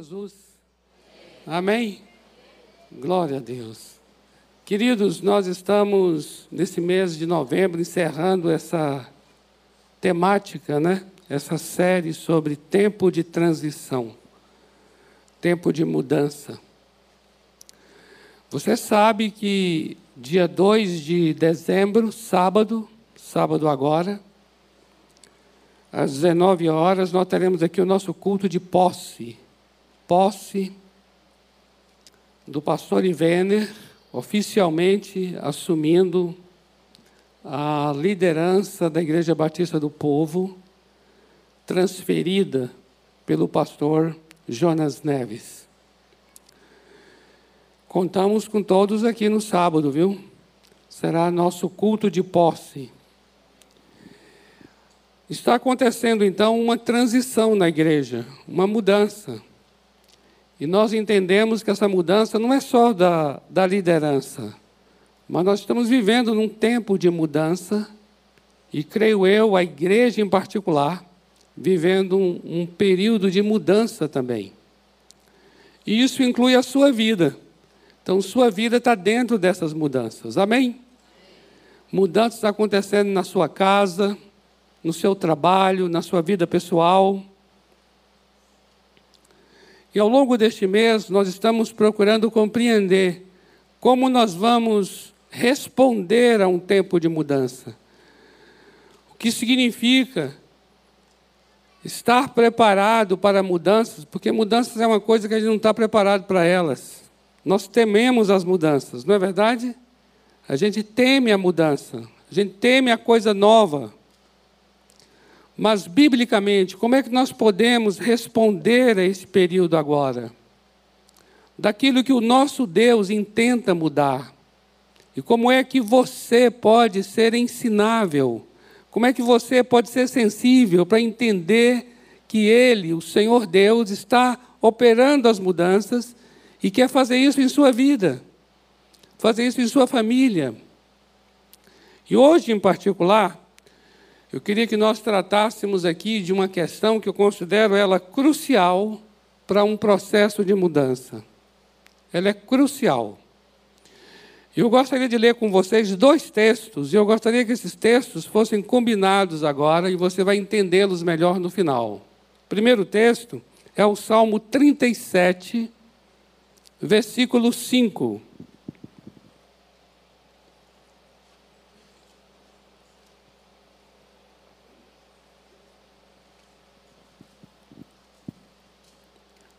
Jesus. Amém? Glória a Deus. Queridos, nós estamos nesse mês de novembro encerrando essa temática, né? Essa série sobre tempo de transição, tempo de mudança. Você sabe que dia 2 de dezembro, sábado, sábado agora, às 19 horas, nós teremos aqui o nosso culto de posse posse do pastor Ivener, oficialmente assumindo a liderança da Igreja Batista do Povo, transferida pelo pastor Jonas Neves. Contamos com todos aqui no sábado, viu? Será nosso culto de posse. Está acontecendo então uma transição na igreja, uma mudança. E nós entendemos que essa mudança não é só da, da liderança, mas nós estamos vivendo num tempo de mudança, e creio eu, a igreja em particular, vivendo um, um período de mudança também. E isso inclui a sua vida. Então, sua vida está dentro dessas mudanças. Amém? Mudanças acontecendo na sua casa, no seu trabalho, na sua vida pessoal. E ao longo deste mês, nós estamos procurando compreender como nós vamos responder a um tempo de mudança. O que significa estar preparado para mudanças, porque mudanças é uma coisa que a gente não está preparado para elas. Nós tememos as mudanças, não é verdade? A gente teme a mudança, a gente teme a coisa nova. Mas, biblicamente, como é que nós podemos responder a esse período agora? Daquilo que o nosso Deus intenta mudar. E como é que você pode ser ensinável? Como é que você pode ser sensível para entender que Ele, o Senhor Deus, está operando as mudanças e quer fazer isso em sua vida, fazer isso em sua família? E hoje, em particular, eu queria que nós tratássemos aqui de uma questão que eu considero ela crucial para um processo de mudança. Ela é crucial. Eu gostaria de ler com vocês dois textos, e eu gostaria que esses textos fossem combinados agora, e você vai entendê-los melhor no final. O primeiro texto é o Salmo 37, versículo 5.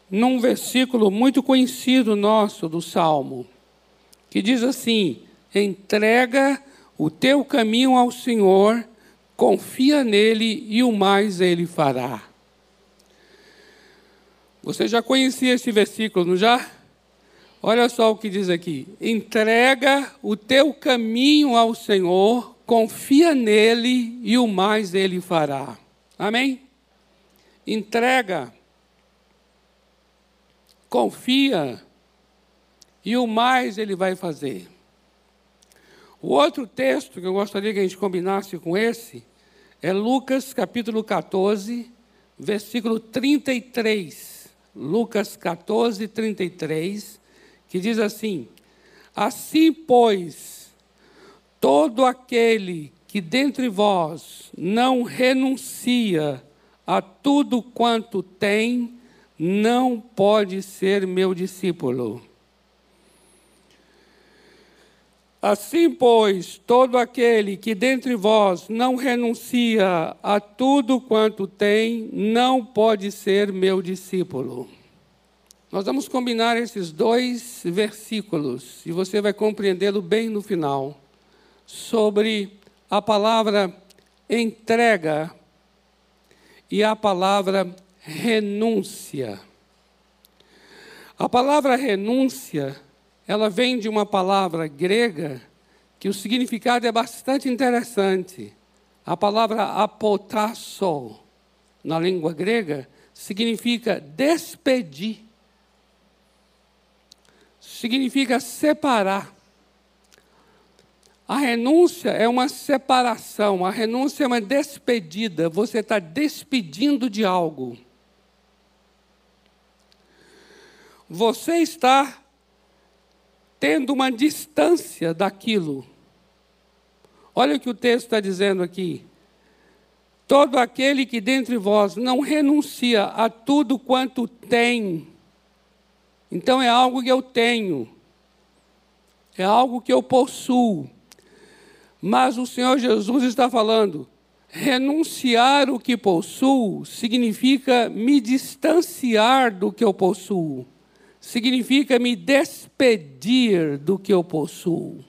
Num versículo muito conhecido nosso do Salmo, que diz assim: entrega o teu caminho ao Senhor, confia nele e o mais ele fará. Você já conhecia esse versículo, não já? Olha só o que diz aqui: entrega o teu caminho ao Senhor, confia nele e o mais ele fará. Amém? Entrega confia, e o mais ele vai fazer. O outro texto que eu gostaria que a gente combinasse com esse é Lucas capítulo 14, versículo 33. Lucas 14, 33, que diz assim: Assim, pois, todo aquele que dentre vós não renuncia a tudo quanto tem, não pode ser meu discípulo. Assim, pois, todo aquele que dentre vós não renuncia a tudo quanto tem, não pode ser meu discípulo. Nós vamos combinar esses dois versículos e você vai compreendê-lo bem no final. Sobre a palavra entrega e a palavra renúncia. A palavra renúncia, ela vem de uma palavra grega que o significado é bastante interessante. A palavra apotasso, na língua grega, significa despedir. Significa separar. A renúncia é uma separação, a renúncia é uma despedida, você está despedindo de algo. Você está tendo uma distância daquilo. Olha o que o texto está dizendo aqui. Todo aquele que dentre vós não renuncia a tudo quanto tem, então é algo que eu tenho, é algo que eu possuo. Mas o Senhor Jesus está falando, renunciar o que possuo significa me distanciar do que eu possuo significa me despedir do que eu possuo,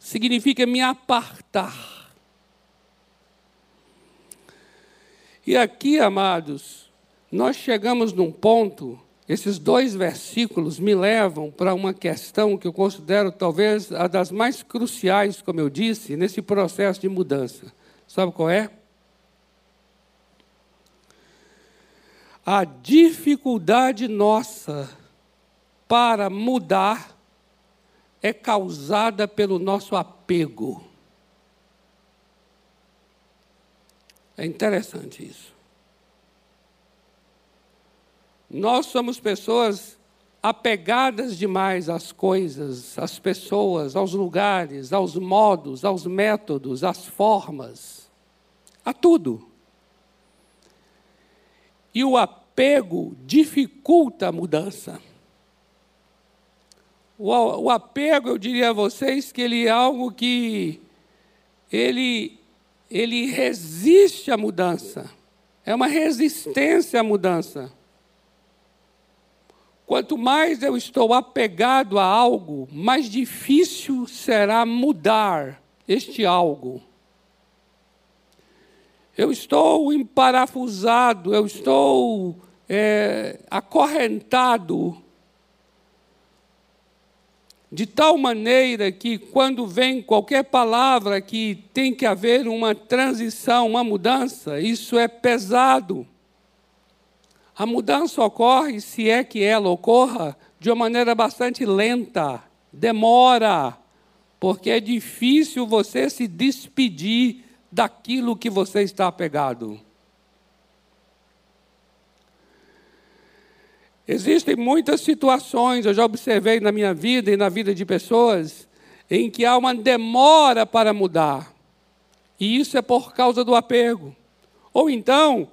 significa me apartar. E aqui, amados, nós chegamos num ponto, esses dois versículos me levam para uma questão que eu considero talvez a das mais cruciais, como eu disse, nesse processo de mudança. Sabe qual é? A dificuldade nossa para mudar é causada pelo nosso apego. É interessante isso. Nós somos pessoas apegadas demais às coisas, às pessoas, aos lugares, aos modos, aos métodos, às formas, a tudo. E o apego dificulta a mudança. O, o apego, eu diria a vocês, que ele é algo que ele, ele resiste à mudança. É uma resistência à mudança. Quanto mais eu estou apegado a algo, mais difícil será mudar este algo. Eu estou emparafusado, eu estou é, acorrentado, de tal maneira que, quando vem qualquer palavra que tem que haver uma transição, uma mudança, isso é pesado. A mudança ocorre, se é que ela ocorra, de uma maneira bastante lenta, demora, porque é difícil você se despedir daquilo que você está apegado. Existem muitas situações, eu já observei na minha vida e na vida de pessoas, em que há uma demora para mudar. E isso é por causa do apego. Ou então,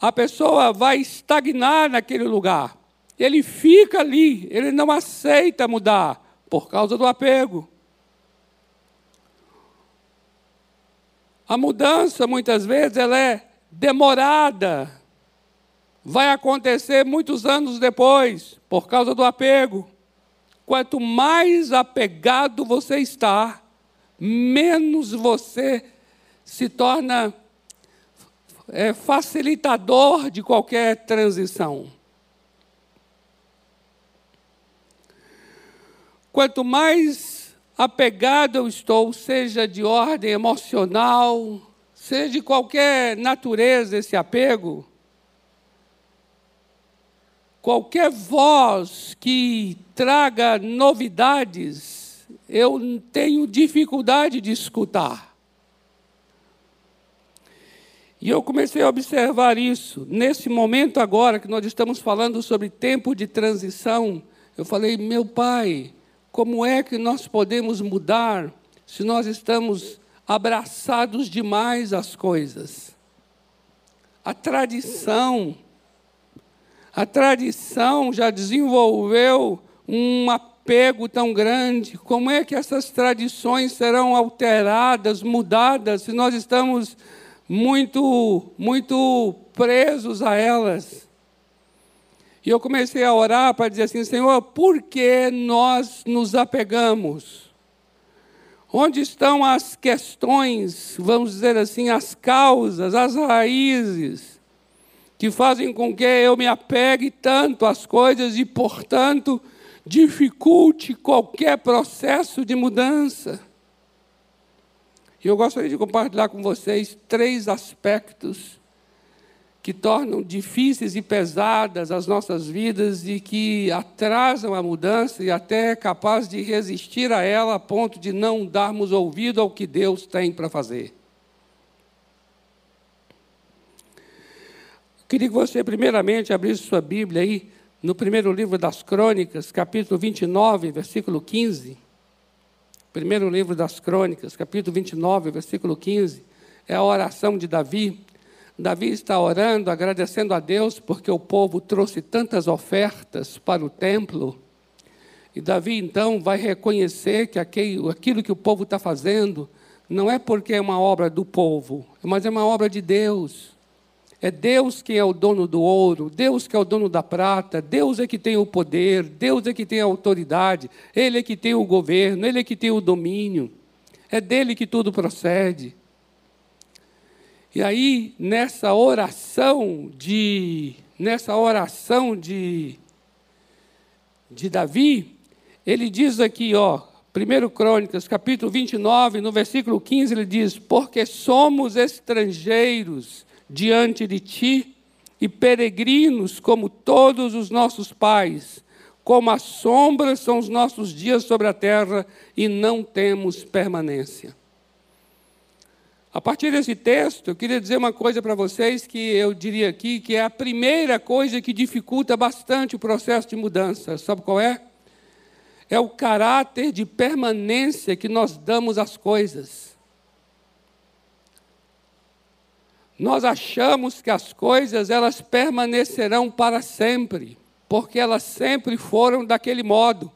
a pessoa vai estagnar naquele lugar. Ele fica ali, ele não aceita mudar por causa do apego. A mudança, muitas vezes, ela é demorada. Vai acontecer muitos anos depois, por causa do apego. Quanto mais apegado você está, menos você se torna é, facilitador de qualquer transição. Quanto mais apegado eu estou, seja de ordem emocional, seja de qualquer natureza esse apego, qualquer voz que traga novidades, eu tenho dificuldade de escutar. E eu comecei a observar isso. Nesse momento agora que nós estamos falando sobre tempo de transição, eu falei, meu pai, como é que nós podemos mudar se nós estamos abraçados demais às coisas? A tradição, a tradição já desenvolveu um apego tão grande. Como é que essas tradições serão alteradas, mudadas, se nós estamos muito, muito presos a elas? E eu comecei a orar para dizer assim: Senhor, por que nós nos apegamos? Onde estão as questões, vamos dizer assim, as causas, as raízes, que fazem com que eu me apegue tanto às coisas e, portanto, dificulte qualquer processo de mudança? E eu gostaria de compartilhar com vocês três aspectos que tornam difíceis e pesadas as nossas vidas e que atrasam a mudança e até é capaz de resistir a ela a ponto de não darmos ouvido ao que Deus tem para fazer. Queria que você, primeiramente, abrisse sua Bíblia aí no primeiro livro das Crônicas, capítulo 29, versículo 15. Primeiro livro das Crônicas, capítulo 29, versículo 15. É a oração de Davi. Davi está orando, agradecendo a Deus porque o povo trouxe tantas ofertas para o templo. E Davi então vai reconhecer que aquilo que o povo está fazendo não é porque é uma obra do povo, mas é uma obra de Deus. É Deus quem é o dono do ouro, Deus que é o dono da prata, Deus é que tem o poder, Deus é que tem a autoridade, Ele é que tem o governo, Ele é que tem o domínio. É dele que tudo procede. E aí, nessa oração de nessa oração de de Davi, ele diz aqui, ó, 1 Crônicas, capítulo 29, no versículo 15, ele diz: Porque somos estrangeiros diante de ti e peregrinos como todos os nossos pais. Como a sombra são os nossos dias sobre a terra e não temos permanência. A partir desse texto, eu queria dizer uma coisa para vocês que eu diria aqui que é a primeira coisa que dificulta bastante o processo de mudança. Sabe qual é? É o caráter de permanência que nós damos às coisas. Nós achamos que as coisas elas permanecerão para sempre, porque elas sempre foram daquele modo.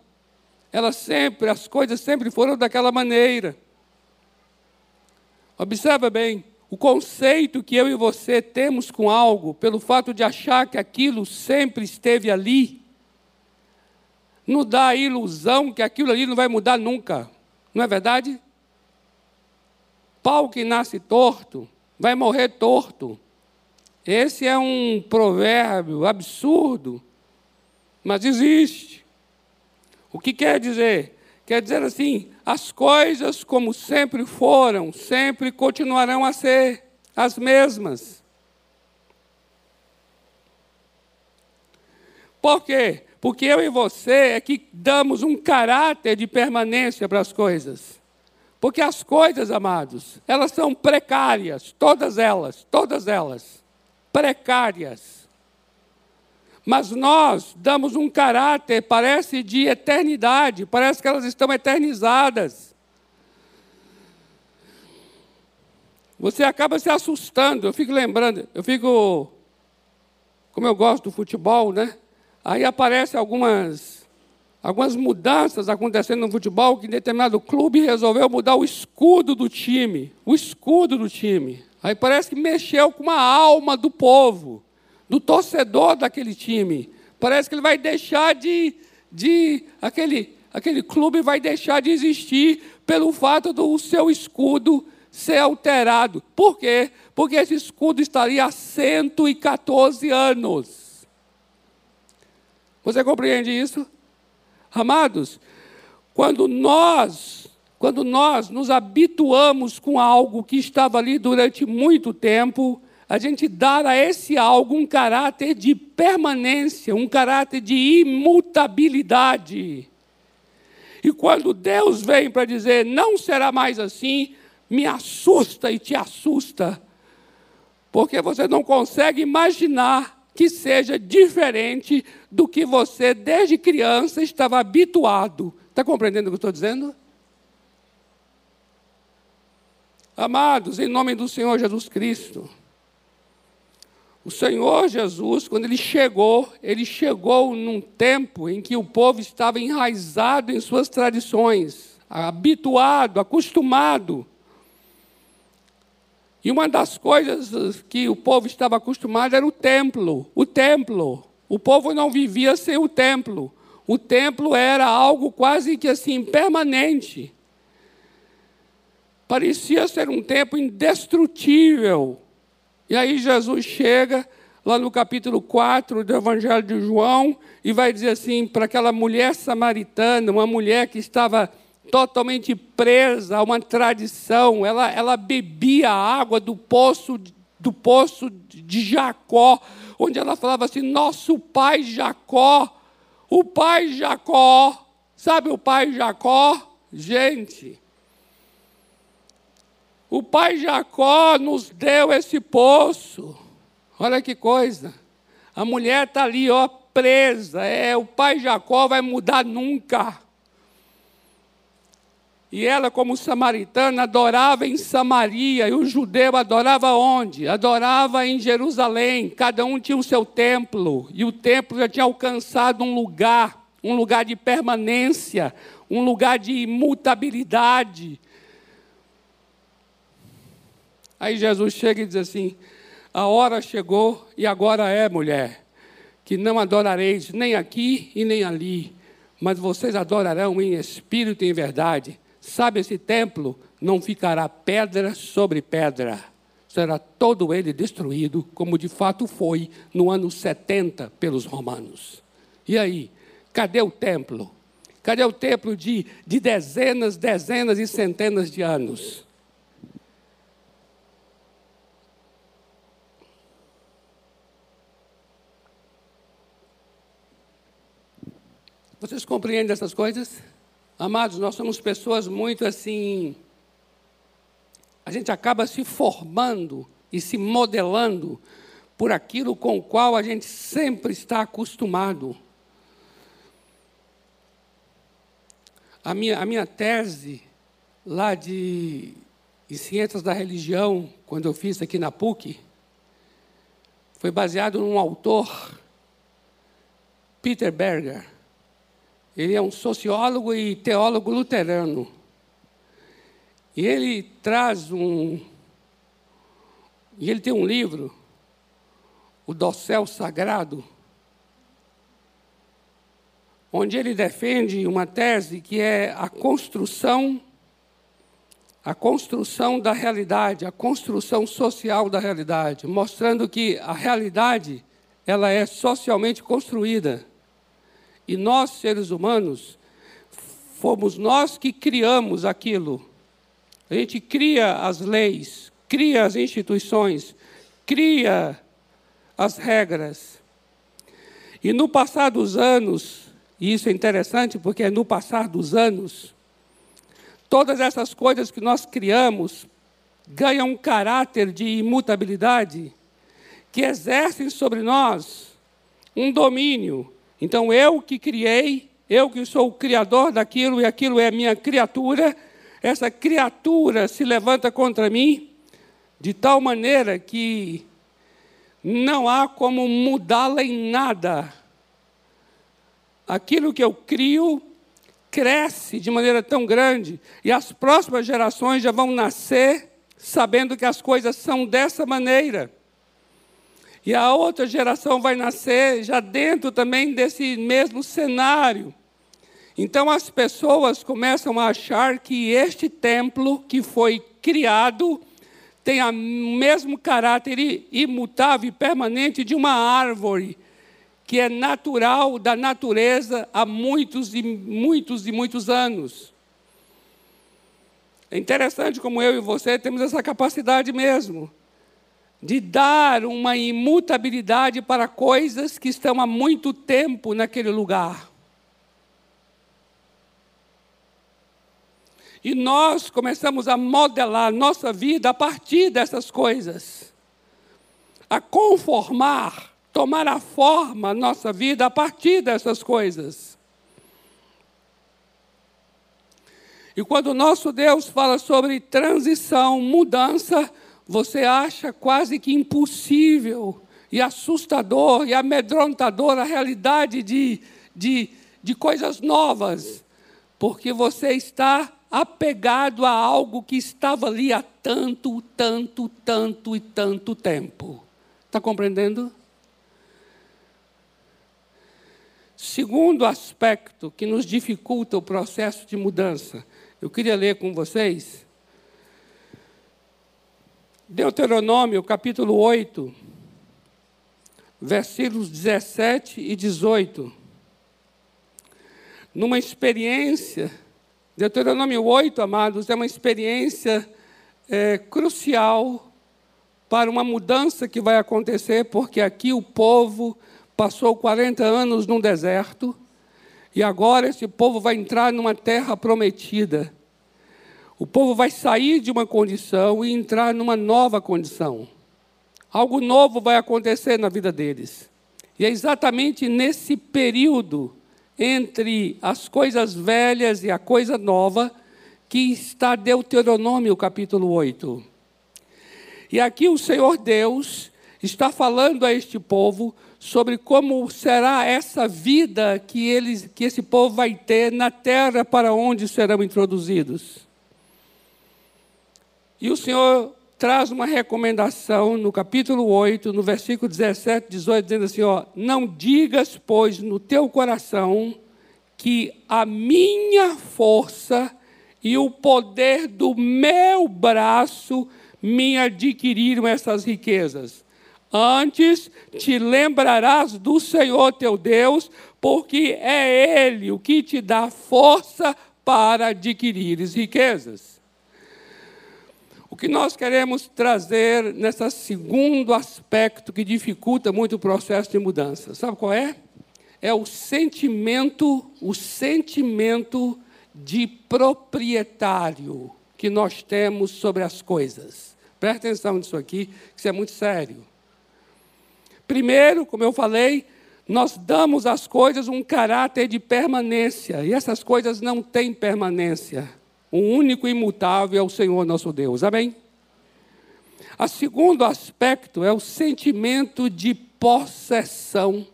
Elas sempre, as coisas sempre foram daquela maneira. Observa bem, o conceito que eu e você temos com algo, pelo fato de achar que aquilo sempre esteve ali, nos dá a ilusão que aquilo ali não vai mudar nunca. Não é verdade? Pau que nasce torto, vai morrer torto. Esse é um provérbio absurdo, mas existe. O que quer dizer? Quer dizer assim: as coisas como sempre foram, sempre continuarão a ser as mesmas. Por quê? Porque eu e você é que damos um caráter de permanência para as coisas. Porque as coisas, amados, elas são precárias, todas elas, todas elas, precárias. Mas nós damos um caráter, parece de eternidade, parece que elas estão eternizadas. Você acaba se assustando, eu fico lembrando, eu fico, como eu gosto do futebol, né? Aí aparecem algumas algumas mudanças acontecendo no futebol que determinado clube resolveu mudar o escudo do time, o escudo do time. Aí parece que mexeu com a alma do povo, do torcedor daquele time. Parece que ele vai deixar de, de aquele, aquele clube vai deixar de existir pelo fato do seu escudo ser alterado. Por quê? Porque esse escudo estaria há 114 anos. Você compreende isso? Amados, quando nós, quando nós nos habituamos com algo que estava ali durante muito tempo, a gente dá a esse algo um caráter de permanência, um caráter de imutabilidade. E quando Deus vem para dizer não será mais assim, me assusta e te assusta, porque você não consegue imaginar que seja diferente do que você, desde criança, estava habituado. Está compreendendo o que eu estou dizendo? Amados, em nome do Senhor Jesus Cristo, o Senhor Jesus, quando ele chegou, ele chegou num tempo em que o povo estava enraizado em suas tradições, habituado, acostumado e uma das coisas que o povo estava acostumado era o templo. O templo. O povo não vivia sem o templo. O templo era algo quase que assim permanente. Parecia ser um templo indestrutível. E aí Jesus chega lá no capítulo 4 do Evangelho de João e vai dizer assim para aquela mulher samaritana, uma mulher que estava totalmente presa a uma tradição. Ela, ela bebia a água do poço, do poço de Jacó, onde ela falava assim: Nosso pai Jacó, o pai Jacó, sabe o pai Jacó? Gente, o pai Jacó nos deu esse poço. Olha que coisa. A mulher está ali, ó, presa. É, o pai Jacó vai mudar nunca. E ela, como samaritana, adorava em Samaria, e o judeu adorava onde? Adorava em Jerusalém. Cada um tinha o seu templo, e o templo já tinha alcançado um lugar, um lugar de permanência, um lugar de imutabilidade. Aí Jesus chega e diz assim: A hora chegou e agora é, mulher, que não adorareis nem aqui e nem ali, mas vocês adorarão em espírito e em verdade Sabe, esse templo não ficará pedra sobre pedra. Será todo ele destruído, como de fato foi no ano 70 pelos romanos. E aí, cadê o templo? Cadê o templo de, de dezenas, dezenas e centenas de anos? Vocês compreendem essas coisas? Amados, nós somos pessoas muito assim. A gente acaba se formando e se modelando por aquilo com o qual a gente sempre está acostumado. A minha, a minha tese lá de em Ciências da Religião, quando eu fiz aqui na PUC, foi baseado num autor, Peter Berger. Ele é um sociólogo e teólogo luterano. E ele traz um. E ele tem um livro, O Dossel Sagrado, onde ele defende uma tese que é a construção a construção da realidade, a construção social da realidade, mostrando que a realidade ela é socialmente construída. E nós, seres humanos, fomos nós que criamos aquilo. A gente cria as leis, cria as instituições, cria as regras. E no passar dos anos, e isso é interessante porque é no passar dos anos, todas essas coisas que nós criamos ganham um caráter de imutabilidade que exercem sobre nós um domínio então eu que criei, eu que sou o criador daquilo e aquilo é minha criatura, essa criatura se levanta contra mim de tal maneira que não há como mudá-la em nada. Aquilo que eu crio cresce de maneira tão grande e as próximas gerações já vão nascer sabendo que as coisas são dessa maneira. E a outra geração vai nascer já dentro também desse mesmo cenário. Então as pessoas começam a achar que este templo que foi criado tem o mesmo caráter imutável e permanente de uma árvore que é natural da natureza há muitos e muitos e muitos anos. É interessante como eu e você temos essa capacidade mesmo de dar uma imutabilidade para coisas que estão há muito tempo naquele lugar. E nós começamos a modelar nossa vida a partir dessas coisas, a conformar, tomar a forma nossa vida a partir dessas coisas. E quando o nosso Deus fala sobre transição, mudança, você acha quase que impossível e assustador e amedrontador a realidade de, de, de coisas novas, porque você está apegado a algo que estava ali há tanto, tanto, tanto e tanto tempo. Está compreendendo? Segundo aspecto que nos dificulta o processo de mudança, eu queria ler com vocês Deuteronômio capítulo 8, versículos 17 e 18. Numa experiência, Deuteronômio 8, amados, é uma experiência é, crucial para uma mudança que vai acontecer, porque aqui o povo passou 40 anos no deserto e agora esse povo vai entrar numa terra prometida. O povo vai sair de uma condição e entrar numa nova condição. Algo novo vai acontecer na vida deles. E é exatamente nesse período entre as coisas velhas e a coisa nova que está Deuteronômio capítulo 8. E aqui o Senhor Deus está falando a este povo sobre como será essa vida que, eles, que esse povo vai ter na terra para onde serão introduzidos. E o Senhor traz uma recomendação no capítulo 8, no versículo 17, 18, dizendo assim: ó, Não digas, pois, no teu coração que a minha força e o poder do meu braço me adquiriram essas riquezas. Antes te lembrarás do Senhor teu Deus, porque é Ele o que te dá força para adquirires riquezas. Que nós queremos trazer nesse segundo aspecto que dificulta muito o processo de mudança, sabe qual é? É o sentimento, o sentimento de proprietário que nós temos sobre as coisas. Presta atenção nisso aqui, que isso é muito sério. Primeiro, como eu falei, nós damos às coisas um caráter de permanência, e essas coisas não têm permanência. O único imutável é o Senhor nosso Deus. Amém? O segundo aspecto é o sentimento de possessão.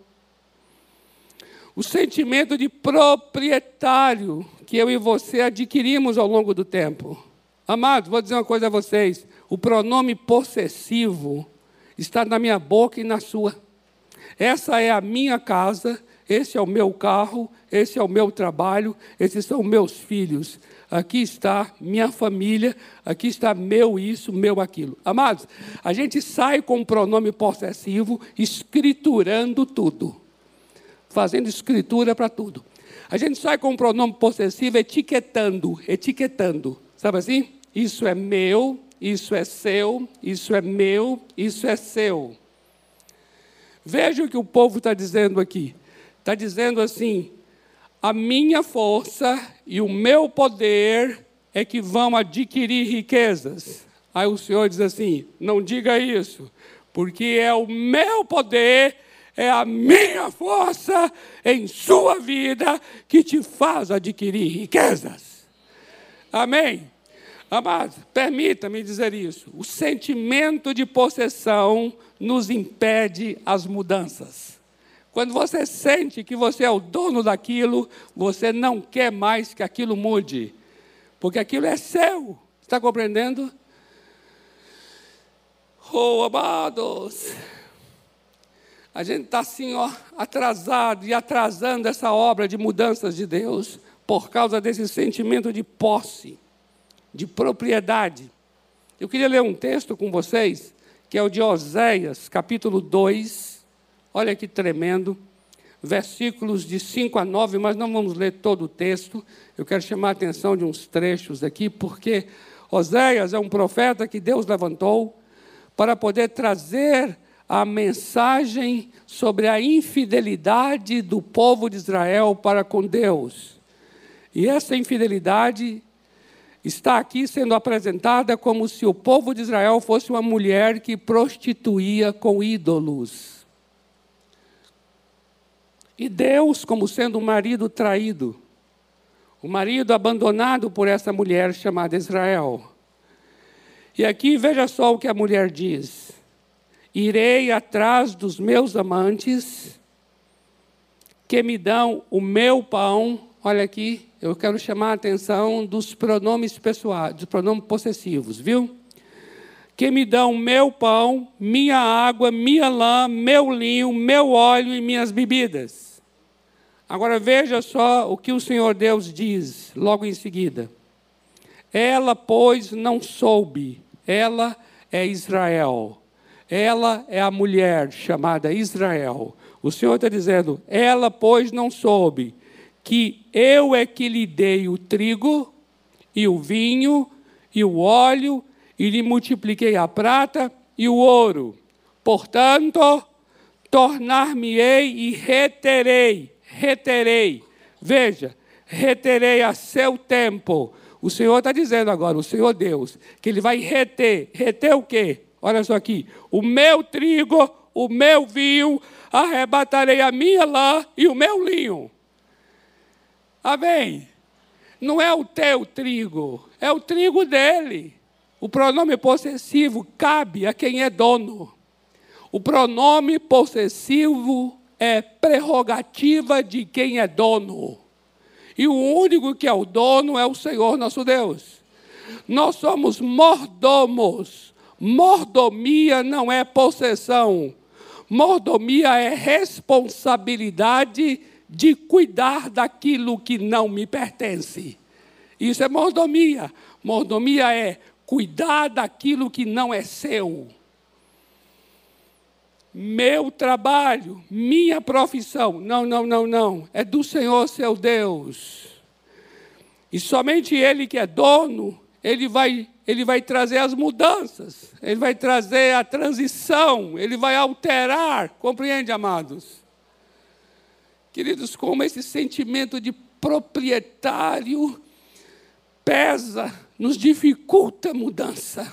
O sentimento de proprietário que eu e você adquirimos ao longo do tempo. Amados, vou dizer uma coisa a vocês: o pronome possessivo está na minha boca e na sua. Essa é a minha casa, esse é o meu carro, esse é o meu trabalho, esses são meus filhos aqui está minha família, aqui está meu isso, meu aquilo. Amados, a gente sai com o pronome possessivo, escriturando tudo, fazendo escritura para tudo. A gente sai com o pronome possessivo, etiquetando, etiquetando, sabe assim? Isso é meu, isso é seu, isso é meu, isso é seu. Veja o que o povo está dizendo aqui. Está dizendo assim: a minha força e o meu poder é que vão adquirir riquezas. Aí o Senhor diz assim: não diga isso, porque é o meu poder, é a minha força em sua vida que te faz adquirir riquezas. Amém? Amados, permita-me dizer isso: o sentimento de possessão nos impede as mudanças. Quando você sente que você é o dono daquilo, você não quer mais que aquilo mude, porque aquilo é seu. Está compreendendo? Oh, amados, a gente está assim, ó, atrasado e atrasando essa obra de mudanças de Deus por causa desse sentimento de posse, de propriedade. Eu queria ler um texto com vocês, que é o de Oséias, capítulo 2, Olha que tremendo. Versículos de 5 a 9, mas não vamos ler todo o texto. Eu quero chamar a atenção de uns trechos aqui, porque Oséias é um profeta que Deus levantou para poder trazer a mensagem sobre a infidelidade do povo de Israel para com Deus. E essa infidelidade está aqui sendo apresentada como se o povo de Israel fosse uma mulher que prostituía com ídolos. E Deus, como sendo um marido traído, o um marido abandonado por essa mulher chamada Israel. E aqui veja só o que a mulher diz: Irei atrás dos meus amantes, que me dão o meu pão. Olha aqui, eu quero chamar a atenção dos pronomes pessoais, dos pronomes possessivos, viu? que me dão meu pão, minha água, minha lã, meu linho, meu óleo e minhas bebidas. Agora veja só o que o Senhor Deus diz logo em seguida. Ela, pois, não soube, ela é Israel. Ela é a mulher chamada Israel. O Senhor está dizendo, ela, pois, não soube que eu é que lhe dei o trigo e o vinho e o óleo e lhe multipliquei a prata e o ouro. Portanto, tornar-me-ei e reterei, reterei. Veja, reterei a seu tempo. O Senhor está dizendo agora, o Senhor Deus, que Ele vai reter. Reter o quê? Olha só aqui. O meu trigo, o meu vinho, arrebatarei a minha lã e o meu linho. Amém? Não é o teu trigo, é o trigo dele. O pronome possessivo cabe a quem é dono. O pronome possessivo é prerrogativa de quem é dono. E o único que é o dono é o Senhor nosso Deus. Nós somos mordomos. Mordomia não é possessão. Mordomia é responsabilidade de cuidar daquilo que não me pertence. Isso é mordomia. Mordomia é cuidar daquilo que não é seu. Meu trabalho, minha profissão. Não, não, não, não. É do Senhor seu Deus. E somente Ele que é dono, Ele vai, ele vai trazer as mudanças, Ele vai trazer a transição, Ele vai alterar. Compreende, amados? Queridos, como esse sentimento de proprietário pesa, nos dificulta a mudança.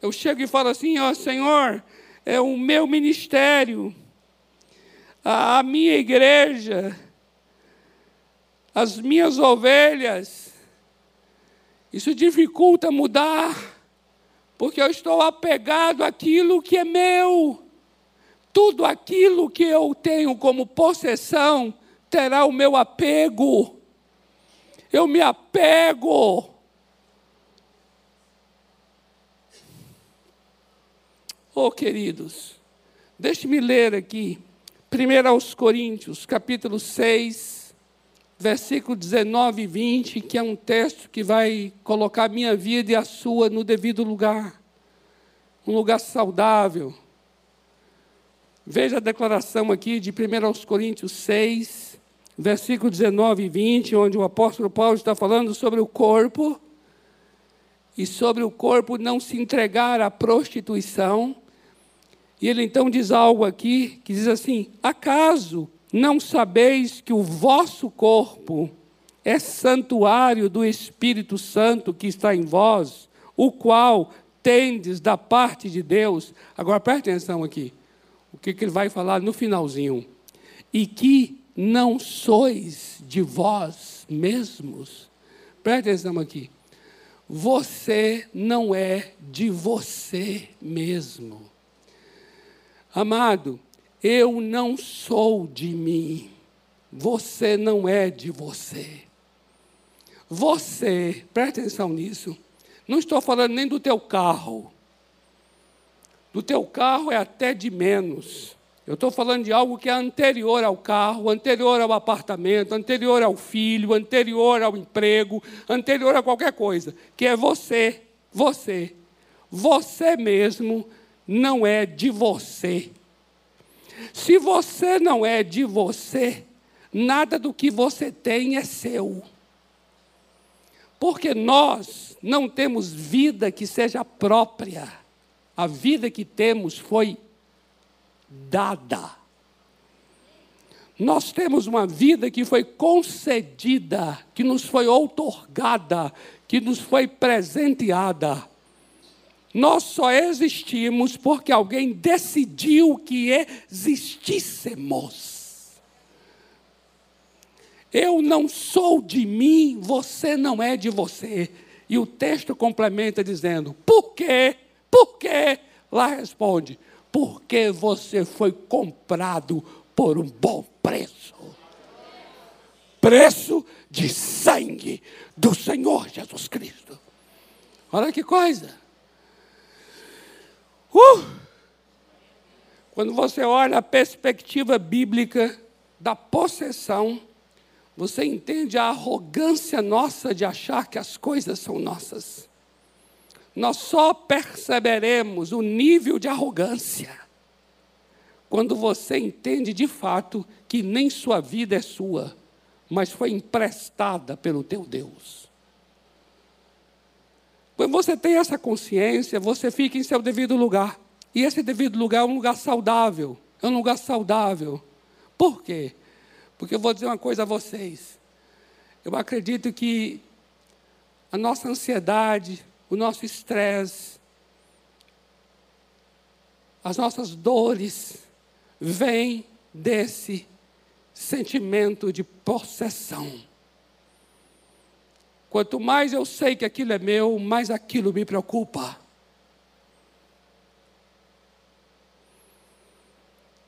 Eu chego e falo assim, ó Senhor, é o meu ministério, a minha igreja, as minhas ovelhas. Isso dificulta mudar, porque eu estou apegado àquilo que é meu. Tudo aquilo que eu tenho como possessão terá o meu apego. Eu me apego. Oh, queridos, deixe-me ler aqui, 1 aos Coríntios, capítulo 6, versículo 19 e 20, que é um texto que vai colocar minha vida e a sua no devido lugar, um lugar saudável. Veja a declaração aqui de 1 aos Coríntios 6, versículo 19 e 20, onde o apóstolo Paulo está falando sobre o corpo, e sobre o corpo não se entregar à prostituição, e ele então diz algo aqui que diz assim: Acaso não sabeis que o vosso corpo é santuário do Espírito Santo que está em vós, o qual tendes da parte de Deus? Agora preste atenção aqui. O que, que ele vai falar no finalzinho? E que não sois de vós mesmos. Preste atenção aqui. Você não é de você mesmo. Amado, eu não sou de mim, você não é de você. Você, presta atenção nisso, não estou falando nem do teu carro. Do teu carro é até de menos. Eu estou falando de algo que é anterior ao carro, anterior ao apartamento, anterior ao filho, anterior ao emprego, anterior a qualquer coisa, que é você, você, você mesmo não é de você. Se você não é de você, nada do que você tem é seu. Porque nós não temos vida que seja própria. A vida que temos foi dada. Nós temos uma vida que foi concedida, que nos foi outorgada, que nos foi presenteada. Nós só existimos porque alguém decidiu que existíssemos. Eu não sou de mim, você não é de você. E o texto complementa dizendo: por quê? Por quê? Lá responde: porque você foi comprado por um bom preço preço de sangue do Senhor Jesus Cristo. Olha que coisa. Uh! Quando você olha a perspectiva bíblica da possessão, você entende a arrogância nossa de achar que as coisas são nossas. Nós só perceberemos o nível de arrogância quando você entende de fato que nem sua vida é sua, mas foi emprestada pelo teu Deus. Quando você tem essa consciência, você fica em seu devido lugar. E esse devido lugar é um lugar saudável. É um lugar saudável. Por quê? Porque eu vou dizer uma coisa a vocês. Eu acredito que a nossa ansiedade, o nosso estresse, as nossas dores vêm desse sentimento de possessão. Quanto mais eu sei que aquilo é meu, mais aquilo me preocupa.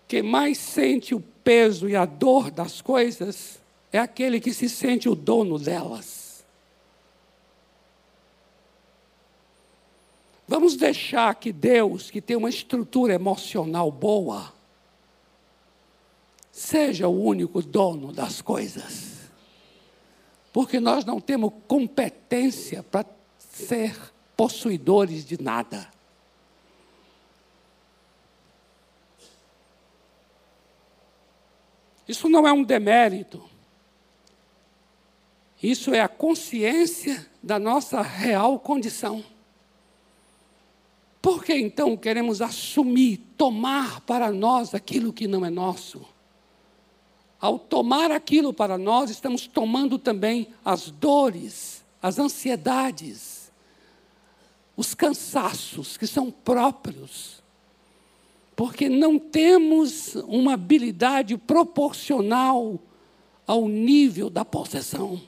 Quem mais sente o peso e a dor das coisas é aquele que se sente o dono delas. Vamos deixar que Deus, que tem uma estrutura emocional boa, seja o único dono das coisas. Porque nós não temos competência para ser possuidores de nada. Isso não é um demérito. Isso é a consciência da nossa real condição. Por que então queremos assumir, tomar para nós aquilo que não é nosso? Ao tomar aquilo para nós, estamos tomando também as dores, as ansiedades, os cansaços que são próprios porque não temos uma habilidade proporcional ao nível da possessão.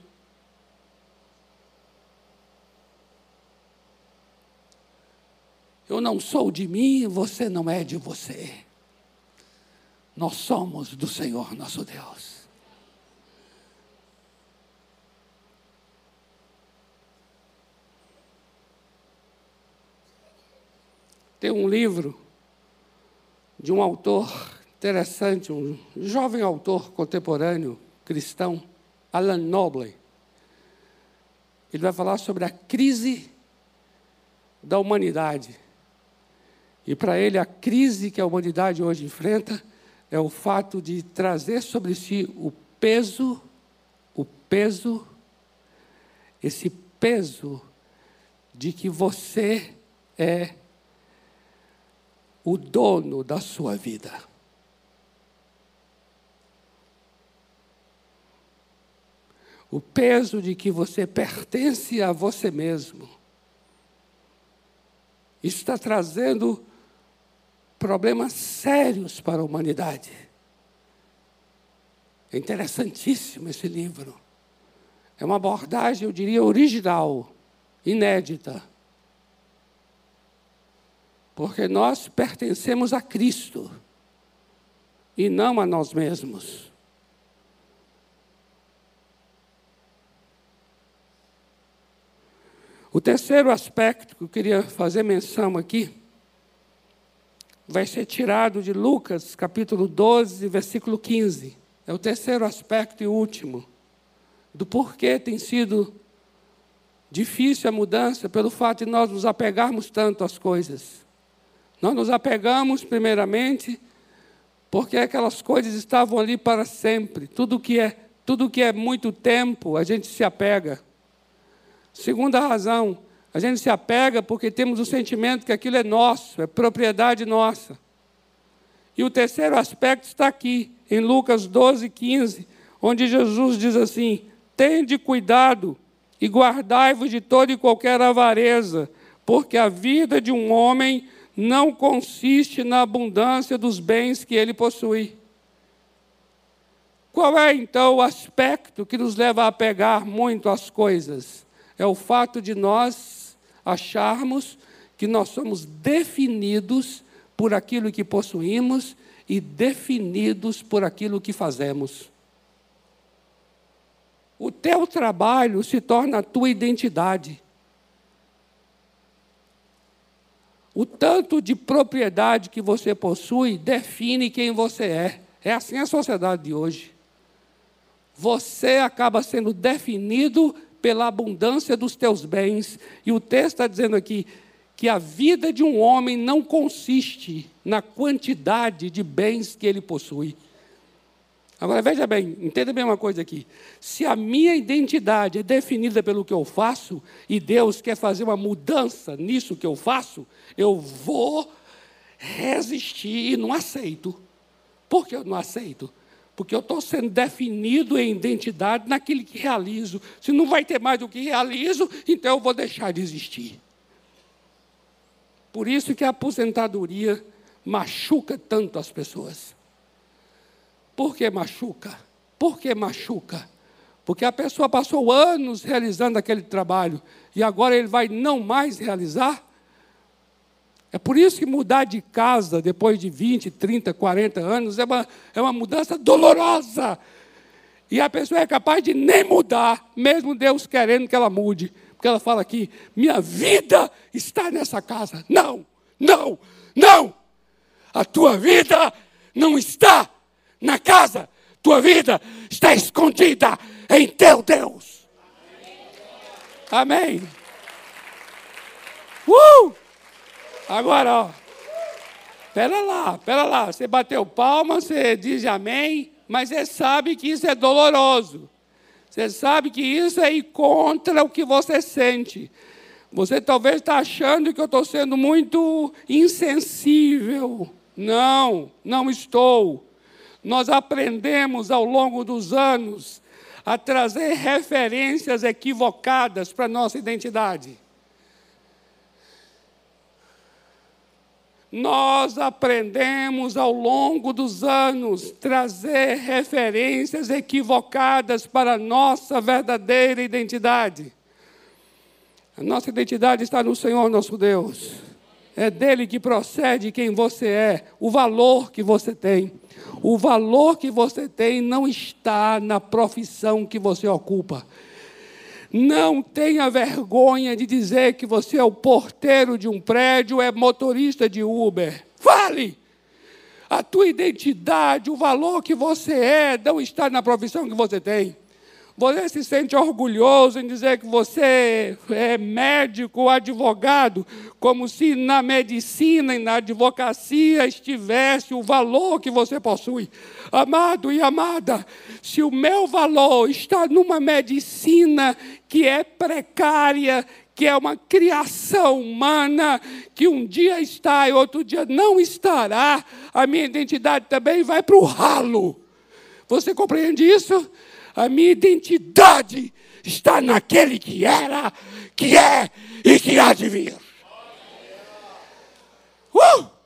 Eu não sou de mim, você não é de você. Nós somos do Senhor nosso Deus. Tem um livro de um autor interessante, um jovem autor contemporâneo cristão, Alan Noble. Ele vai falar sobre a crise da humanidade. E para ele, a crise que a humanidade hoje enfrenta é o fato de trazer sobre si o peso, o peso, esse peso de que você é o dono da sua vida. O peso de que você pertence a você mesmo. Isso está trazendo problemas sérios para a humanidade. É interessantíssimo esse livro. É uma abordagem, eu diria, original, inédita porque nós pertencemos a Cristo e não a nós mesmos. O terceiro aspecto que eu queria fazer menção aqui vai ser tirado de Lucas, capítulo 12, versículo 15. É o terceiro aspecto e último do porquê tem sido difícil a mudança pelo fato de nós nos apegarmos tanto às coisas. Nós nos apegamos, primeiramente, porque aquelas coisas estavam ali para sempre. Tudo que é, tudo que é muito tempo, a gente se apega. Segunda razão, a gente se apega porque temos o sentimento que aquilo é nosso, é propriedade nossa. E o terceiro aspecto está aqui, em Lucas 12, 15, onde Jesus diz assim: Tende cuidado e guardai-vos de toda e qualquer avareza, porque a vida de um homem não consiste na abundância dos bens que ele possui. Qual é então o aspecto que nos leva a pegar muito as coisas? É o fato de nós acharmos que nós somos definidos por aquilo que possuímos e definidos por aquilo que fazemos. O teu trabalho se torna a tua identidade. O tanto de propriedade que você possui define quem você é. É assim a sociedade de hoje. Você acaba sendo definido pela abundância dos teus bens. E o texto está dizendo aqui que a vida de um homem não consiste na quantidade de bens que ele possui. Agora veja bem, entenda bem uma coisa aqui. Se a minha identidade é definida pelo que eu faço e Deus quer fazer uma mudança nisso que eu faço, eu vou resistir e não aceito. Por que eu não aceito? Porque eu estou sendo definido em identidade naquilo que realizo. Se não vai ter mais do que realizo, então eu vou deixar de existir. Por isso que a aposentadoria machuca tanto as pessoas? Por que machuca? Por que machuca? Porque a pessoa passou anos realizando aquele trabalho e agora ele vai não mais realizar? É por isso que mudar de casa depois de 20, 30, 40 anos é uma, é uma mudança dolorosa. E a pessoa é capaz de nem mudar, mesmo Deus querendo que ela mude. Porque ela fala aqui: minha vida está nessa casa. Não, não, não. A tua vida não está na casa. Tua vida está escondida em teu Deus. Amém. Uh! Agora, ó. Pera lá, pera lá. Você bateu palma, você diz amém, mas você sabe que isso é doloroso. Você sabe que isso é ir contra o que você sente. Você talvez está achando que eu estou sendo muito insensível. Não, não estou. Nós aprendemos ao longo dos anos a trazer referências equivocadas para a nossa identidade. Nós aprendemos ao longo dos anos trazer referências equivocadas para a nossa verdadeira identidade. A nossa identidade está no Senhor nosso Deus. É dele que procede quem você é, o valor que você tem. O valor que você tem não está na profissão que você ocupa. Não tenha vergonha de dizer que você é o porteiro de um prédio, é motorista de Uber. Fale! A tua identidade, o valor que você é, não está na profissão que você tem. Você se sente orgulhoso em dizer que você é médico, advogado, como se na medicina e na advocacia estivesse o valor que você possui. Amado e amada, se o meu valor está numa medicina que é precária, que é uma criação humana, que um dia está e outro dia não estará, a minha identidade também vai para o ralo. Você compreende isso? A minha identidade está naquele que era, que é e que há de vir. Uh!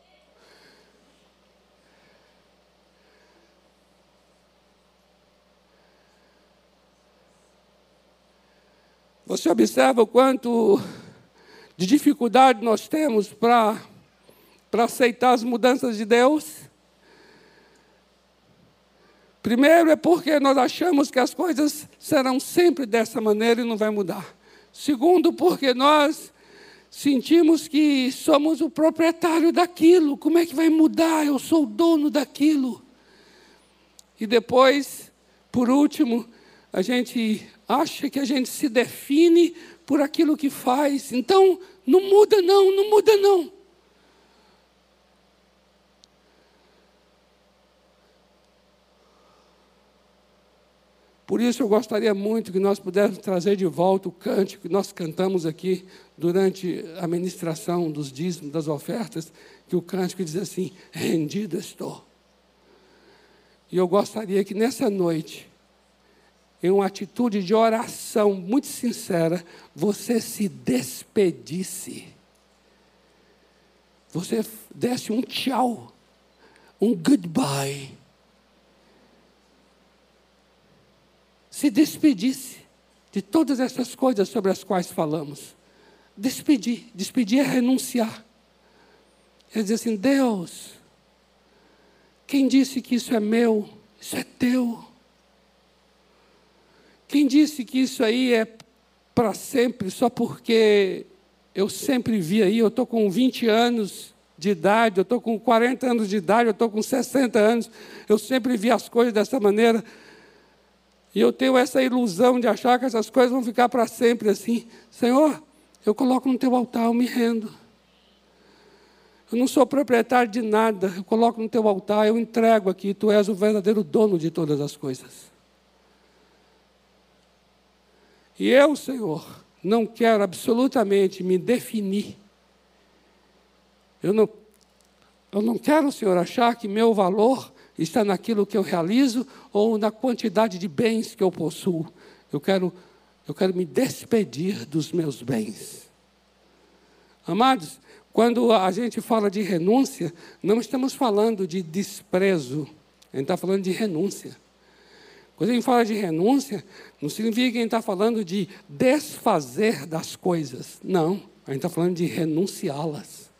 Você observa o quanto de dificuldade nós temos para aceitar as mudanças de Deus? Primeiro é porque nós achamos que as coisas serão sempre dessa maneira e não vai mudar. Segundo, porque nós sentimos que somos o proprietário daquilo. Como é que vai mudar? Eu sou o dono daquilo. E depois, por último, a gente acha que a gente se define por aquilo que faz. Então, não muda não, não muda não. Por isso eu gostaria muito que nós pudéssemos trazer de volta o cântico que nós cantamos aqui durante a ministração dos dízimos, das ofertas, que o cântico diz assim: rendido estou. E eu gostaria que nessa noite, em uma atitude de oração muito sincera, você se despedisse. Você desse um tchau, um goodbye se despedisse de todas essas coisas sobre as quais falamos. Despedir, despedir é renunciar. É dizer assim: Deus, quem disse que isso é meu, isso é teu. Quem disse que isso aí é para sempre, só porque eu sempre vi aí, eu estou com 20 anos de idade, eu estou com 40 anos de idade, eu estou com 60 anos, eu sempre vi as coisas dessa maneira. E eu tenho essa ilusão de achar que essas coisas vão ficar para sempre assim. Senhor, eu coloco no teu altar, eu me rendo. Eu não sou proprietário de nada, eu coloco no teu altar, eu entrego aqui, tu és o verdadeiro dono de todas as coisas. E eu, Senhor, não quero absolutamente me definir. Eu não, eu não quero, Senhor, achar que meu valor está naquilo que eu realizo ou na quantidade de bens que eu possuo. Eu quero, eu quero me despedir dos meus bens. Amados, quando a gente fala de renúncia, não estamos falando de desprezo, a gente está falando de renúncia. Quando a gente fala de renúncia, não significa que a gente está falando de desfazer das coisas. Não, a gente está falando de renunciá-las.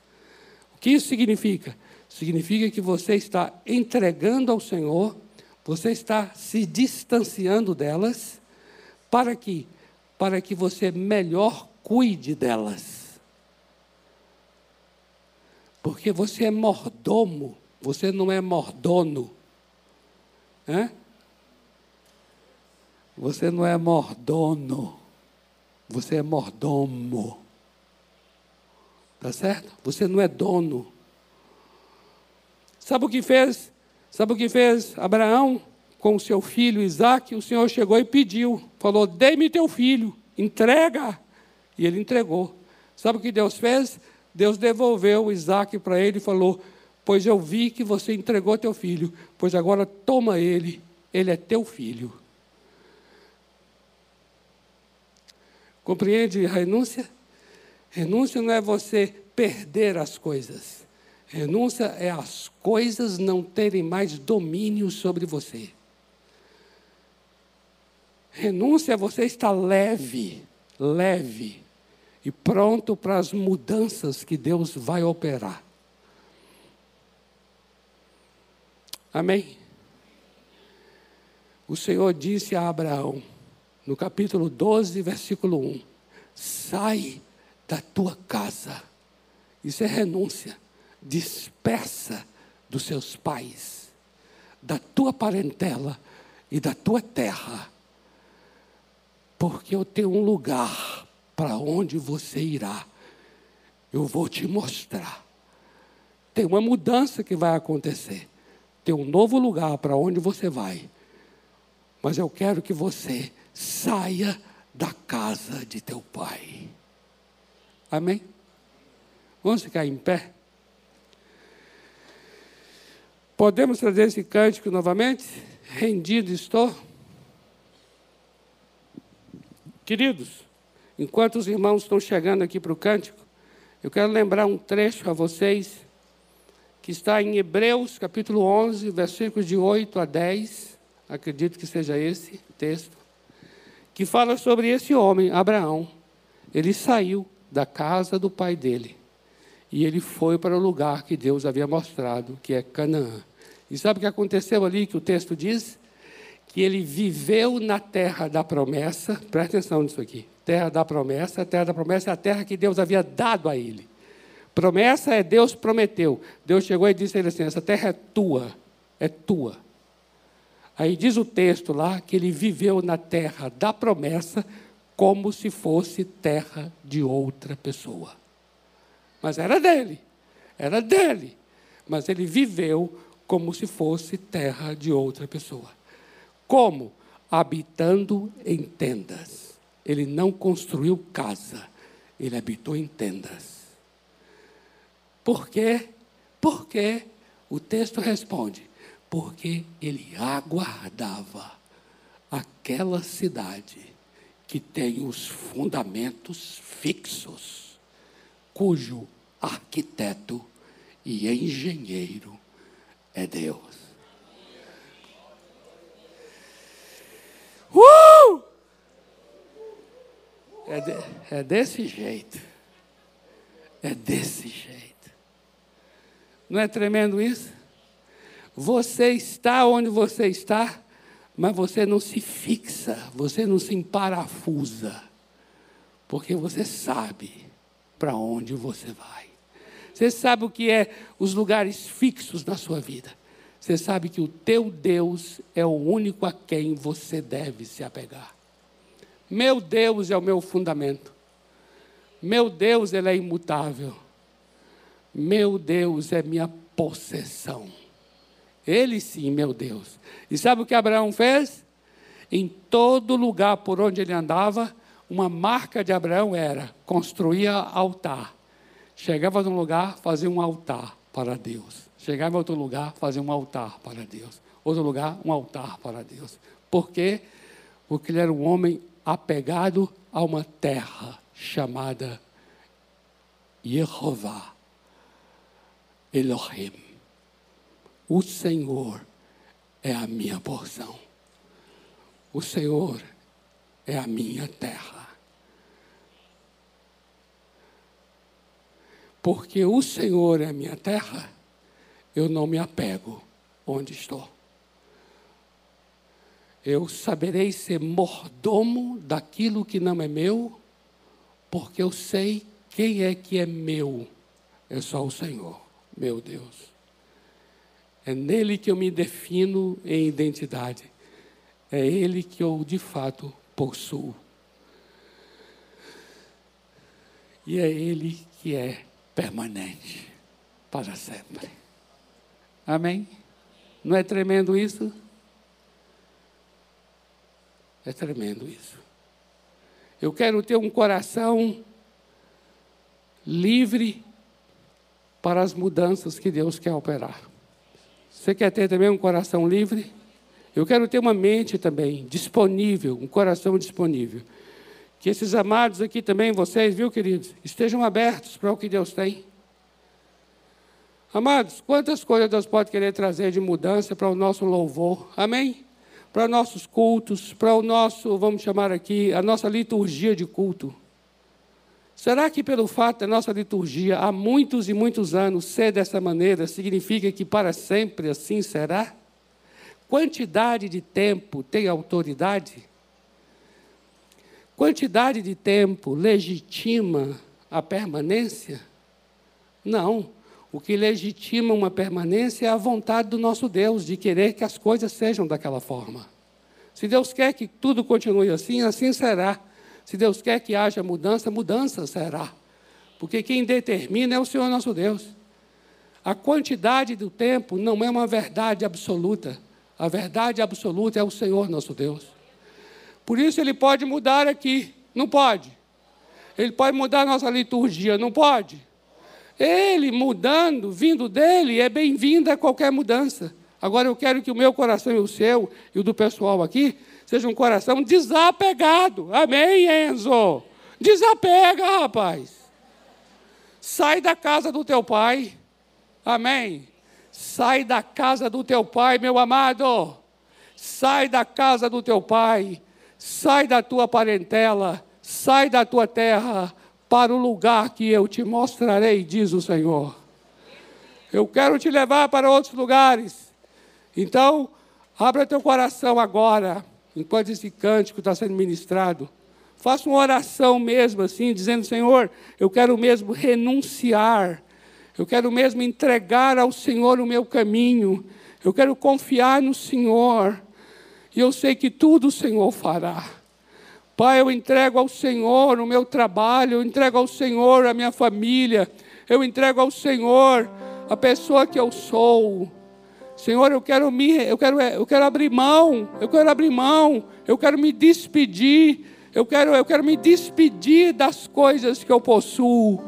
O que isso significa? Significa que você está entregando ao Senhor, você está se distanciando delas, para que? Para que você melhor cuide delas. Porque você é mordomo, você não é mordono. Hã? Você não é mordono, você é mordomo. Tá certo? Você não é dono. Sabe o que fez? Sabe o que fez Abraão com seu filho Isaac? O Senhor chegou e pediu, falou: Dê-me teu filho, entrega. E ele entregou. Sabe o que Deus fez? Deus devolveu Isaac para ele e falou: Pois eu vi que você entregou teu filho, pois agora toma ele, ele é teu filho. Compreende a renúncia? Renúncia não é você perder as coisas. Renúncia é as coisas não terem mais domínio sobre você. Renúncia é você estar leve, leve e pronto para as mudanças que Deus vai operar. Amém? O Senhor disse a Abraão: no capítulo 12, versículo 1. Sai da tua casa. Isso é renúncia. Dispersa dos seus pais, da tua parentela e da tua terra. Porque eu tenho um lugar para onde você irá. Eu vou te mostrar. Tem uma mudança que vai acontecer. Tem um novo lugar para onde você vai. Mas eu quero que você saia da casa de teu pai. Amém? Vamos ficar em pé? Podemos trazer esse cântico novamente? Rendido estou. Queridos, enquanto os irmãos estão chegando aqui para o cântico, eu quero lembrar um trecho a vocês que está em Hebreus capítulo 11, versículos de 8 a 10. Acredito que seja esse texto que fala sobre esse homem, Abraão. Ele saiu da casa do pai dele e ele foi para o lugar que Deus havia mostrado, que é Canaã. E sabe o que aconteceu ali que o texto diz? Que ele viveu na terra da promessa, presta atenção nisso aqui. Terra da promessa, a terra da promessa é a terra que Deus havia dado a ele. Promessa é Deus prometeu. Deus chegou e disse a ele assim: essa terra é tua, é tua. Aí diz o texto lá que ele viveu na terra da promessa como se fosse terra de outra pessoa. Mas era dele, era dele. Mas ele viveu como se fosse terra de outra pessoa. Como? Habitando em tendas. Ele não construiu casa, ele habitou em tendas. Por quê? Porque o texto responde: porque ele aguardava aquela cidade que tem os fundamentos fixos, cujo arquiteto e engenheiro é Deus. Uh! É, de, é desse jeito. É desse jeito. Não é tremendo isso? Você está onde você está, mas você não se fixa, você não se emparafusa, porque você sabe para onde você vai. Você sabe o que é os lugares fixos na sua vida. Você sabe que o teu Deus é o único a quem você deve se apegar. Meu Deus é o meu fundamento. Meu Deus, ele é imutável. Meu Deus é minha possessão. Ele sim, meu Deus. E sabe o que Abraão fez? Em todo lugar por onde ele andava, uma marca de Abraão era construía altar. Chegava num lugar, fazia um altar para Deus. Chegava em outro lugar, fazia um altar para Deus. Outro lugar, um altar para Deus. Por quê? Porque ele era um homem apegado a uma terra chamada Jeová, Elohim. O Senhor é a minha porção. O Senhor é a minha terra. Porque o Senhor é minha terra, eu não me apego onde estou. Eu saberei ser mordomo daquilo que não é meu, porque eu sei quem é que é meu. É só o Senhor, meu Deus. É nele que eu me defino em identidade. É ele que eu de fato possuo. E é ele que é permanente para sempre. Amém? Não é tremendo isso? É tremendo isso. Eu quero ter um coração livre para as mudanças que Deus quer operar. Você quer ter também um coração livre? Eu quero ter uma mente também disponível, um coração disponível. Que esses amados aqui também, vocês, viu, queridos, estejam abertos para o que Deus tem. Amados, quantas coisas Deus pode querer trazer de mudança para o nosso louvor? Amém? Para nossos cultos, para o nosso, vamos chamar aqui, a nossa liturgia de culto. Será que pelo fato da nossa liturgia há muitos e muitos anos ser dessa maneira, significa que para sempre assim será? Quantidade de tempo tem autoridade? Quantidade de tempo legitima a permanência? Não. O que legitima uma permanência é a vontade do nosso Deus de querer que as coisas sejam daquela forma. Se Deus quer que tudo continue assim, assim será. Se Deus quer que haja mudança, mudança será. Porque quem determina é o Senhor nosso Deus. A quantidade do tempo não é uma verdade absoluta. A verdade absoluta é o Senhor nosso Deus. Por isso ele pode mudar aqui, não pode. Ele pode mudar a nossa liturgia, não pode. Ele mudando, vindo dele, é bem-vinda a qualquer mudança. Agora eu quero que o meu coração e o seu, e o do pessoal aqui, seja um coração desapegado. Amém, Enzo? Desapega, rapaz. Sai da casa do teu pai. Amém. Sai da casa do teu pai, meu amado. Sai da casa do teu pai. Sai da tua parentela. Sai da tua terra para o lugar que eu te mostrarei, diz o Senhor. Eu quero te levar para outros lugares. Então, abra teu coração agora, enquanto esse cântico está sendo ministrado. Faça uma oração mesmo assim, dizendo: Senhor, eu quero mesmo renunciar, eu quero mesmo entregar ao Senhor o meu caminho, eu quero confiar no Senhor, e eu sei que tudo o Senhor fará. Pai, eu entrego ao Senhor o meu trabalho, eu entrego ao Senhor a minha família, eu entrego ao Senhor a pessoa que eu sou. Senhor, eu quero me, eu quero, eu quero abrir mão, eu quero abrir mão, eu quero me despedir, eu quero, eu quero me despedir das coisas que eu possuo.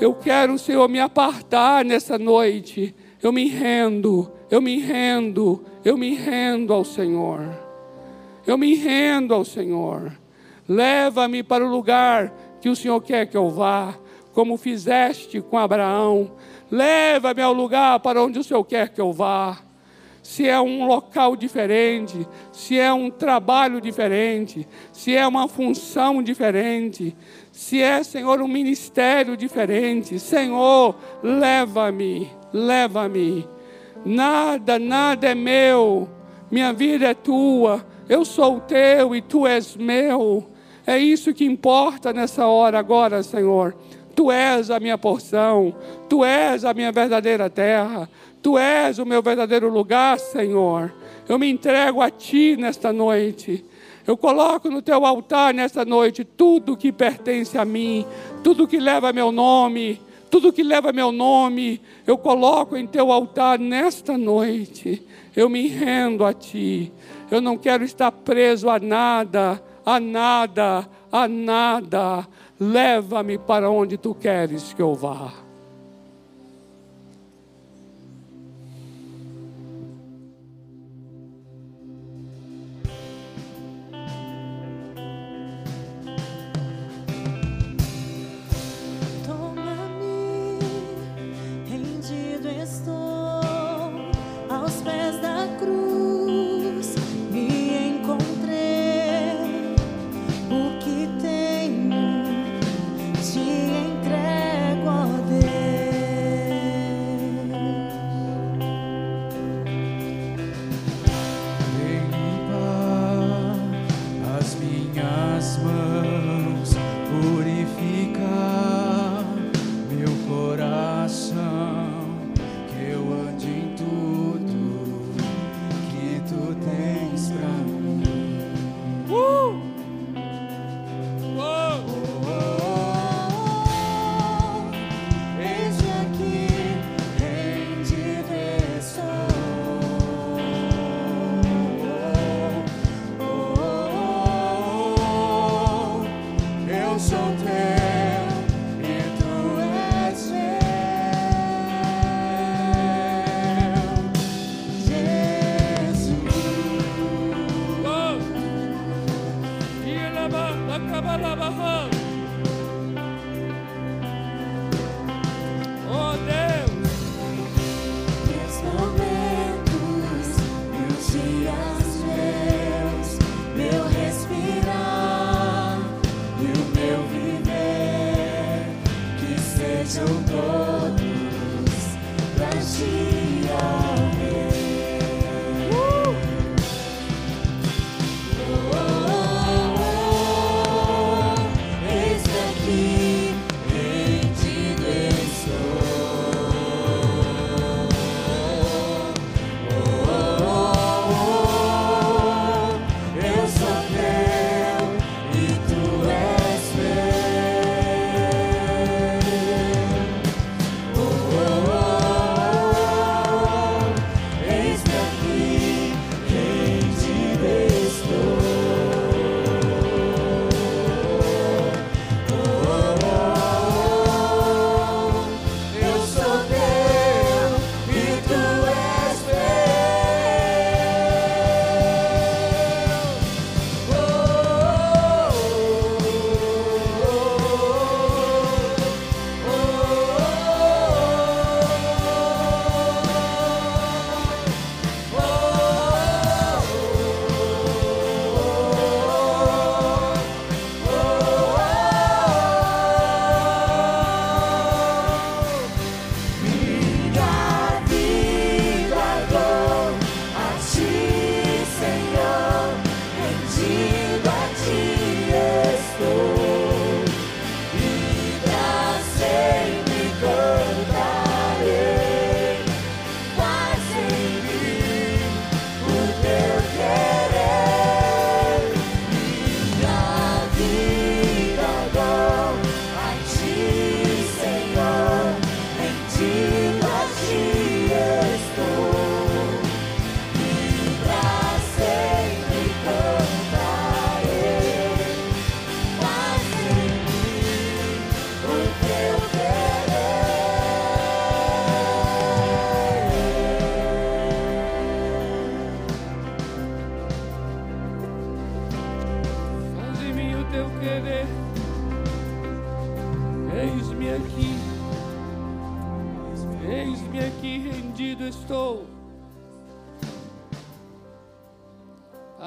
Eu quero, Senhor, me apartar nessa noite. Eu me rendo, eu me rendo, eu me rendo ao Senhor. Eu me rendo ao Senhor. Leva-me para o lugar que o Senhor quer que eu vá, como fizeste com Abraão. Leva-me ao lugar para onde o Senhor quer que eu vá. Se é um local diferente, se é um trabalho diferente, se é uma função diferente, se é, Senhor, um ministério diferente, Senhor, leva-me, leva-me. Nada, nada é meu, minha vida é tua, eu sou teu e tu és meu. É isso que importa nessa hora agora, Senhor. Tu és a minha porção, tu és a minha verdadeira terra, tu és o meu verdadeiro lugar, Senhor. Eu me entrego a ti nesta noite. Eu coloco no teu altar nesta noite tudo que pertence a mim, tudo que leva meu nome, tudo que leva meu nome, eu coloco em teu altar nesta noite. Eu me rendo a ti. Eu não quero estar preso a nada a nada, a nada. Leva-me para onde tu queres que eu vá.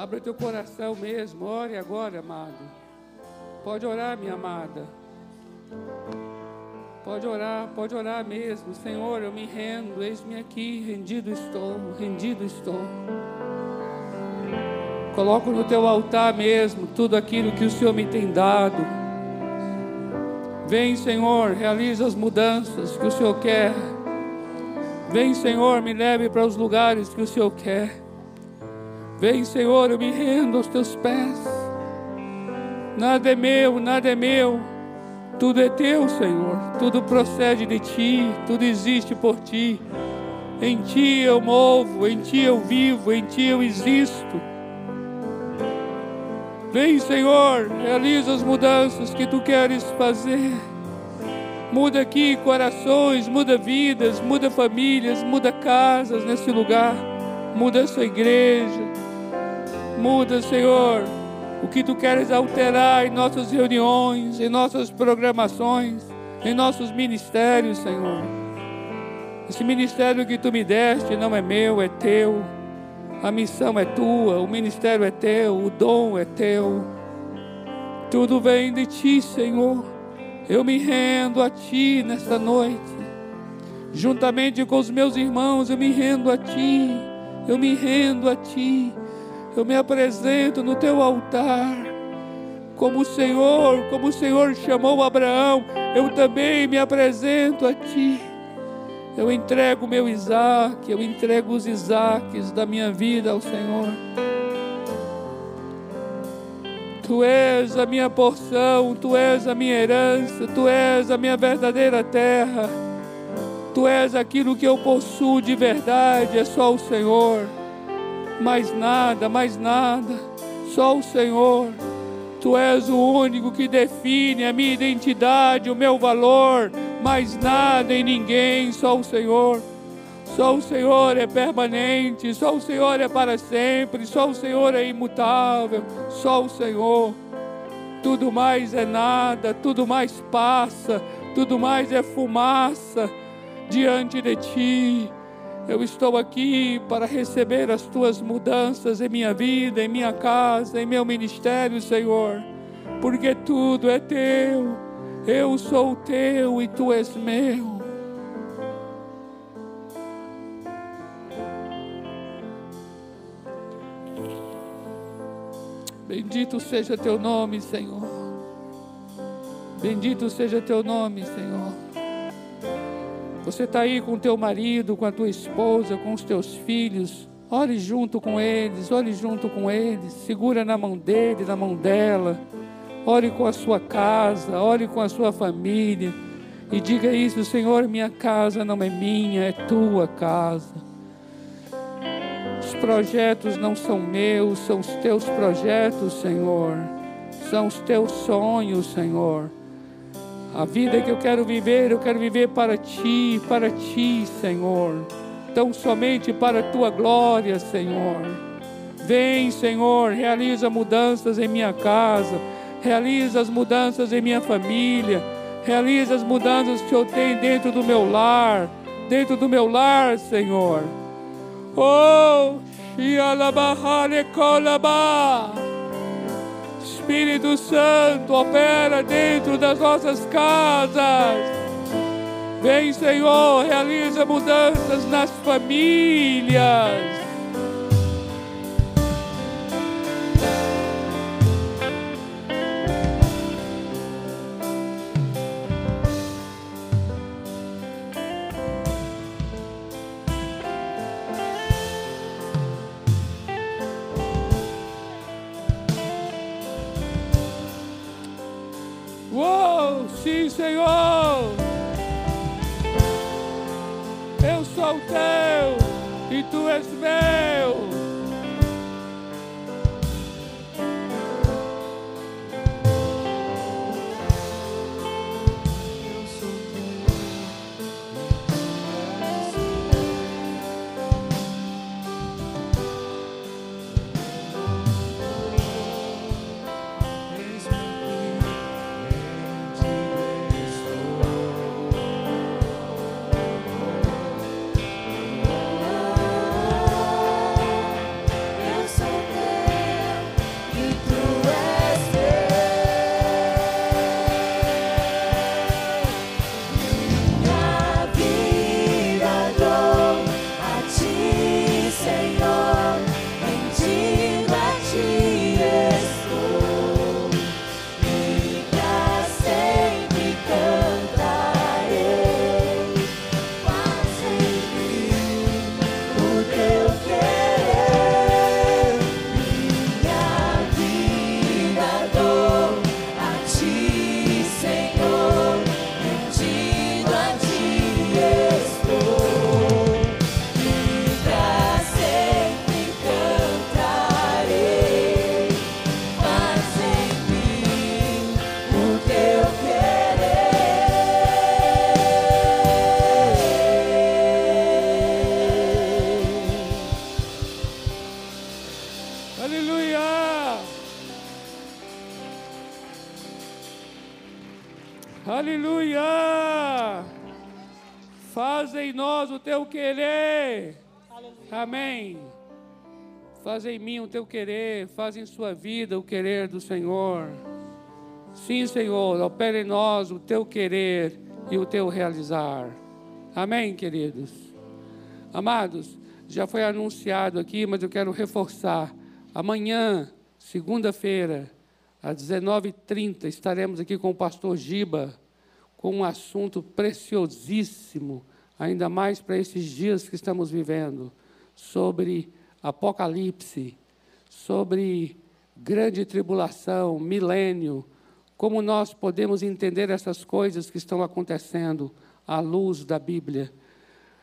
Abra teu coração mesmo, ore agora, amado. Pode orar, minha amada. Pode orar, pode orar mesmo. Senhor, eu me rendo, eis-me aqui, rendido estou, rendido estou. Coloco no teu altar mesmo tudo aquilo que o Senhor me tem dado. Vem, Senhor, realiza as mudanças que o Senhor quer. Vem, Senhor, me leve para os lugares que o Senhor quer. Vem, Senhor, eu me rendo aos teus pés. Nada é meu, nada é meu. Tudo é teu, Senhor. Tudo procede de ti, tudo existe por ti. Em ti eu movo, em ti eu vivo, em ti eu existo. Vem, Senhor, realiza as mudanças que tu queres fazer. Muda aqui corações, muda vidas, muda famílias, muda casas nesse lugar. Muda essa igreja. Muda, Senhor, o que tu queres alterar em nossas reuniões, em nossas programações, em nossos ministérios, Senhor. Esse ministério que tu me deste não é meu, é teu. A missão é tua, o ministério é teu, o dom é teu. Tudo vem de ti, Senhor. Eu me rendo a ti nesta noite. Juntamente com os meus irmãos, eu me rendo a ti. Eu me rendo a ti eu me apresento no teu altar. Como o Senhor, como o Senhor chamou Abraão, eu também me apresento a ti. Eu entrego meu Isaac, eu entrego os Isaques da minha vida ao Senhor. Tu és a minha porção, tu és a minha herança, tu és a minha verdadeira terra. Tu és aquilo que eu possuo de verdade, é só o Senhor mais nada, mais nada, só o Senhor. Tu és o único que define a minha identidade, o meu valor, mais nada e ninguém, só o Senhor. Só o Senhor é permanente, só o Senhor é para sempre, só o Senhor é imutável, só o Senhor. Tudo mais é nada, tudo mais passa, tudo mais é fumaça diante de ti. Eu estou aqui para receber as tuas mudanças em minha vida, em minha casa, em meu ministério, Senhor, porque tudo é teu. Eu sou teu e tu és meu. Bendito seja teu nome, Senhor. Bendito seja teu nome, Senhor. Você está aí com teu marido, com a tua esposa, com os teus filhos. Ore junto com eles, ore junto com eles. Segura na mão dele, na mão dela. Ore com a sua casa, ore com a sua família. E diga isso, Senhor, minha casa não é minha, é tua casa. Os projetos não são meus, são os teus projetos, Senhor. São os teus sonhos, Senhor. A vida que eu quero viver, eu quero viver para ti, para ti, Senhor. Tão somente para a tua glória, Senhor. Vem, Senhor, realiza mudanças em minha casa, realiza as mudanças em minha família, realiza as mudanças que eu tenho dentro do meu lar, dentro do meu lar, Senhor. Oh, Shialabahale Kolabah. Espírito Santo opera dentro das nossas casas. Vem, Senhor, realiza mudanças nas famílias. Faz em mim o teu querer, faz em sua vida o querer do Senhor. Sim, Senhor, opera em nós o teu querer e o teu realizar. Amém, queridos. Amados, já foi anunciado aqui, mas eu quero reforçar. Amanhã, segunda-feira, às 19h30, estaremos aqui com o pastor Giba, com um assunto preciosíssimo, ainda mais para esses dias que estamos vivendo, sobre Apocalipse, sobre grande tribulação, milênio, como nós podemos entender essas coisas que estão acontecendo à luz da Bíblia.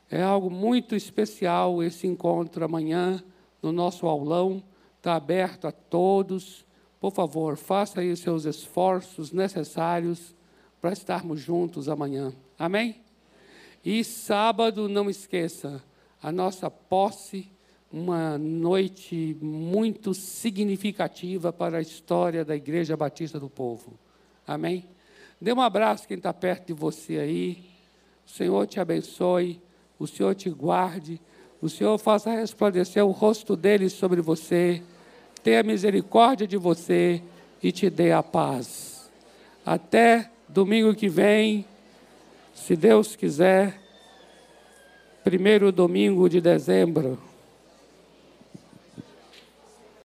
É algo muito especial esse encontro amanhã no nosso aulão. Está aberto a todos. Por favor, faça aí os seus esforços necessários para estarmos juntos amanhã. Amém? E sábado, não esqueça, a nossa posse, uma noite muito significativa para a história da Igreja Batista do Povo. Amém? Dê um abraço quem está perto de você aí. O Senhor te abençoe o Senhor te guarde, o Senhor faça resplandecer o rosto dele sobre você, tenha misericórdia de você e te dê a paz. Até domingo que vem, se Deus quiser, primeiro domingo de dezembro.